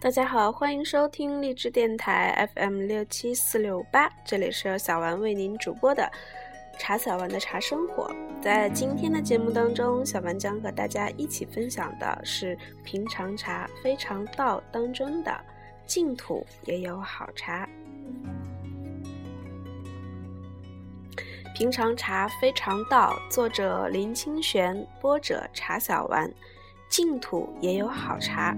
大家好，欢迎收听励志电台 FM 六七四六八，这里是由小丸为您主播的茶小丸的茶生活。在今天的节目当中，小丸将和大家一起分享的是平常茶非常道当中的净土也有好茶。平常茶非常道，作者林清玄，播者茶小丸。净土也有好茶。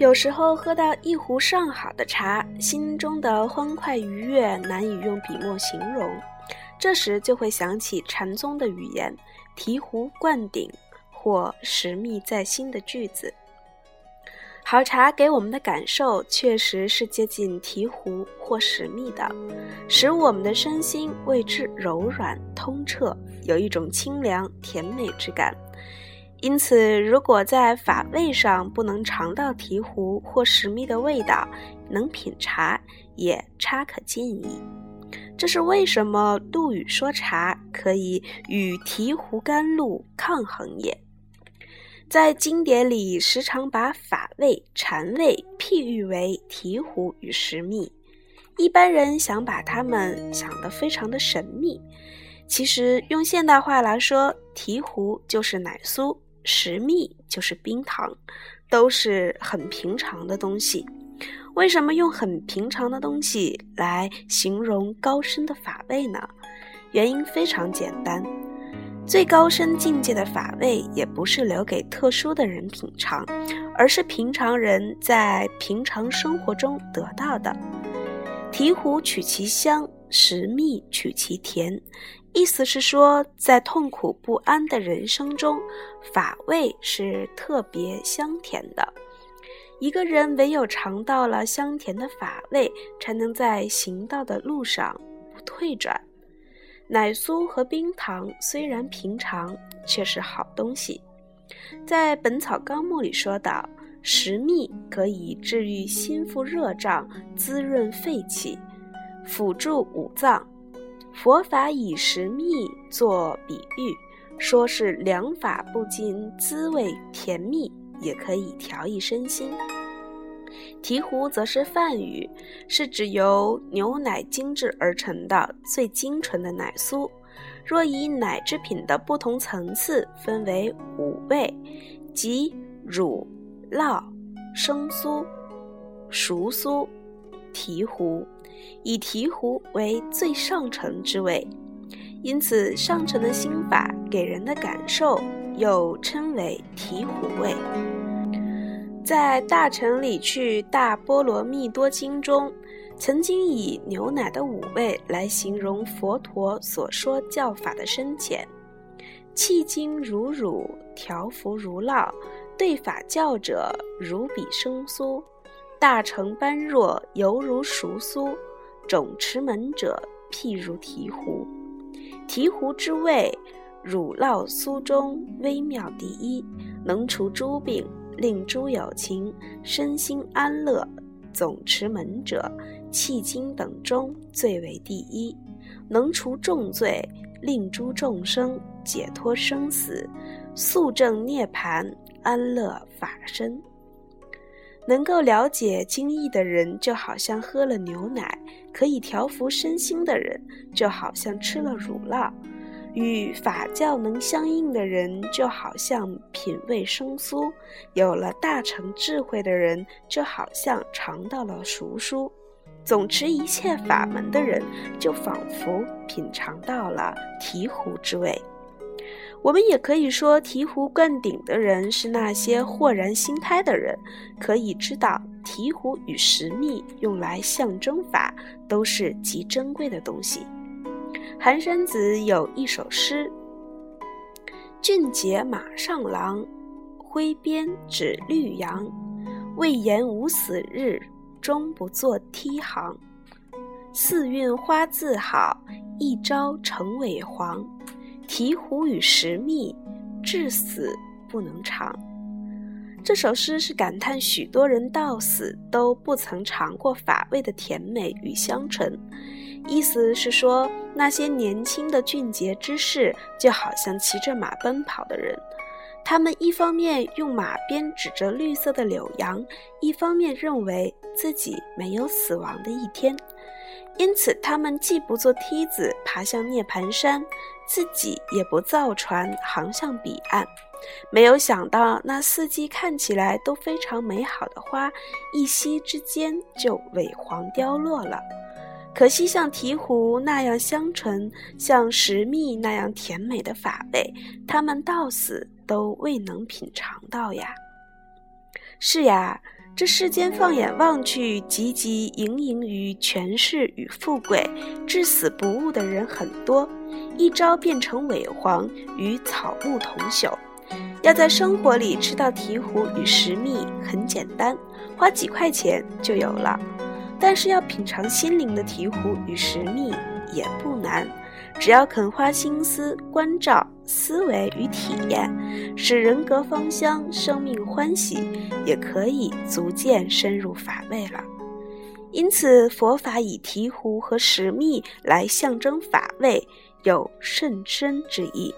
有时候喝到一壶上好的茶，心中的欢快愉悦难以用笔墨形容。这时就会想起禅宗的语言“醍醐灌顶”或“实密在心”的句子。好茶给我们的感受确实是接近醍醐或实密的，使我们的身心为之柔软通彻，有一种清凉甜美之感。因此，如果在法味上不能尝到醍醐或石蜜的味道，能品茶也差可建议。这是为什么陆羽说茶可以与醍醐甘露抗衡也。在经典里，时常把法味、禅味譬喻为醍醐与石蜜。一般人想把它们想得非常的神秘，其实用现代话来说，醍醐就是奶酥。石蜜就是冰糖，都是很平常的东西。为什么用很平常的东西来形容高深的法味呢？原因非常简单，最高深境界的法味也不是留给特殊的人品尝，而是平常人在平常生活中得到的。醍醐取其香，食蜜取其甜。意思是说，在痛苦不安的人生中，法味是特别香甜的。一个人唯有尝到了香甜的法味，才能在行道的路上不退转。奶酥和冰糖虽然平常，却是好东西。在《本草纲目》里说道：“食蜜可以治愈心腹热胀，滋润肺气，辅助五脏。”佛法以食蜜做比喻，说是良法不仅滋味甜蜜，也可以调益身心。醍醐则是梵语，是指由牛奶精制而成的最精纯的奶酥。若以奶制品的不同层次分为五味，即乳、酪、生酥、熟酥、醍醐。以醍醐为最上乘之位，因此上乘的心法给人的感受又称为醍醐味。在《大乘里去大波罗蜜多经》中，曾经以牛奶的五味来形容佛陀所说教法的深浅：气精如乳，调服如酪，对法教者如比生酥，大乘般若犹如熟酥。种持门者，譬如醍醐。醍醐之味，乳酪酥中微妙第一，能除诸病，令诸有情，身心安乐。总持门者，迄今等中最为第一，能除重罪，令诸众生解脱生死，速证涅槃，安乐法身。能够了解经义的人，就好像喝了牛奶；可以调服身心的人，就好像吃了乳酪；与法教能相应的人，就好像品味生酥；有了大成智慧的人，就好像尝到了熟酥；总持一切法门的人，就仿佛品尝到了醍醐之味。我们也可以说，醍醐灌顶的人是那些豁然心开的人，可以知道醍醐与石蜜用来象征法都是极珍贵的东西。寒山子有一首诗：“俊杰马上郎，挥鞭指绿杨。未言无死日，终不作梯行。四韵花自好，一朝成尾黄。”醍醐与石蜜，至死不能尝。这首诗是感叹许多人到死都不曾尝过法味的甜美与香醇，意思是说，那些年轻的俊杰之士，就好像骑着马奔跑的人，他们一方面用马鞭指着绿色的柳杨，一方面认为自己没有死亡的一天，因此他们既不坐梯子爬向涅盘山，自己也不造船航向彼岸。没有想到，那四季看起来都非常美好的花，一夕之间就萎黄凋落了。可惜，像醍醐那样香醇，像石蜜那样甜美的法味，他们到死都未能品尝到呀。是呀，这世间放眼望去，汲汲营营于权势与富贵，至死不悟的人很多，一朝变成萎黄，与草木同朽。要在生活里吃到醍醐与食蜜，很简单，花几块钱就有了。但是要品尝心灵的醍醐与食蜜也不难，只要肯花心思关照思维与体验，使人格芳香，生命欢喜，也可以逐渐深入法味了。因此，佛法以醍醐和石蜜来象征法味，有甚深之意。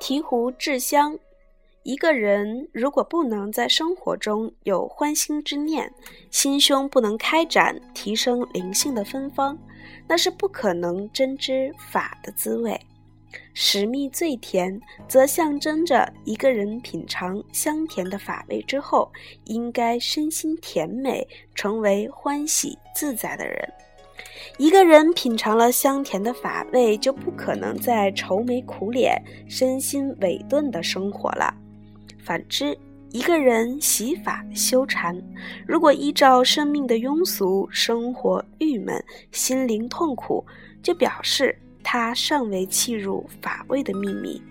醍醐制香。一个人如果不能在生活中有欢心之念，心胸不能开展提升灵性的芬芳，那是不可能真知法的滋味。食蜜最甜，则象征着一个人品尝香甜的法味之后，应该身心甜美，成为欢喜自在的人。一个人品尝了香甜的法味，就不可能再愁眉苦脸、身心萎顿的生活了。反之，一个人习法修禅，如果依照生命的庸俗，生活郁闷，心灵痛苦，就表示他尚未契入法味的秘密。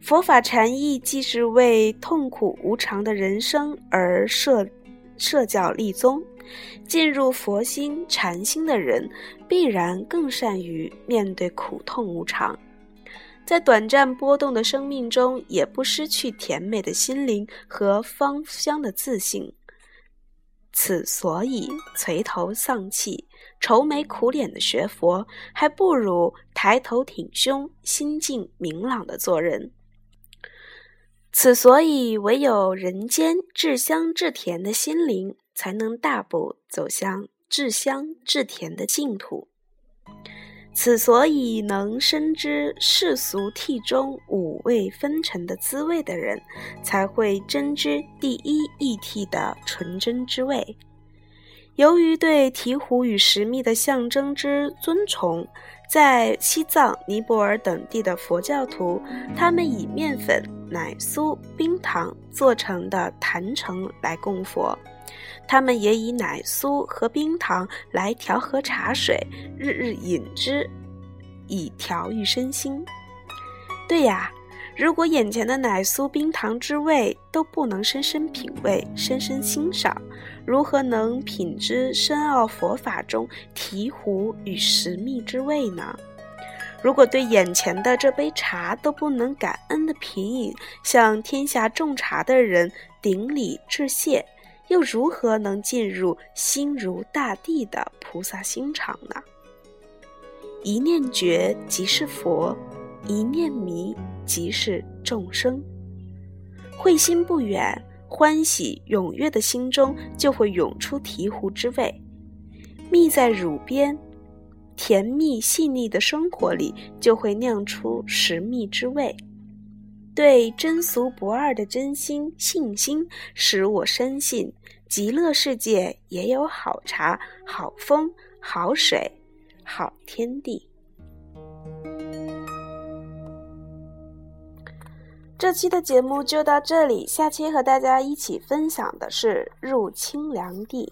佛法禅意既是为痛苦无常的人生而设设教立宗，进入佛心禅心的人，必然更善于面对苦痛无常。在短暂波动的生命中，也不失去甜美的心灵和芳香的自信。此所以垂头丧气、愁眉苦脸的学佛，还不如抬头挺胸、心境明朗的做人。此所以唯有人间至香至甜的心灵，才能大步走向至香至甜的净土。此所以能深知世俗谛中五味纷呈的滋味的人，才会真知第一义谛的纯真之味。由于对醍醐与石蜜的象征之尊崇，在西藏、尼泊尔等地的佛教徒，他们以面粉、奶酥、冰糖做成的坛城来供佛。他们也以奶酥和冰糖来调和茶水，日日饮之，以调育身心。对呀，如果眼前的奶酥、冰糖之味都不能深深品味、深深欣赏，如何能品知深奥佛法中醍醐与石蜜之味呢？如果对眼前的这杯茶都不能感恩的品饮，向天下种茶的人顶礼致谢。又如何能进入心如大地的菩萨心肠呢？一念觉即是佛，一念迷即是众生。慧心不远，欢喜踊跃的心中就会涌出醍醐之味。蜜在乳边，甜蜜细腻的生活里就会酿出食蜜之味。对真俗不二的真心信心，使我深信极乐世界也有好茶、好风、好水、好天地。这期的节目就到这里，下期和大家一起分享的是入清凉地。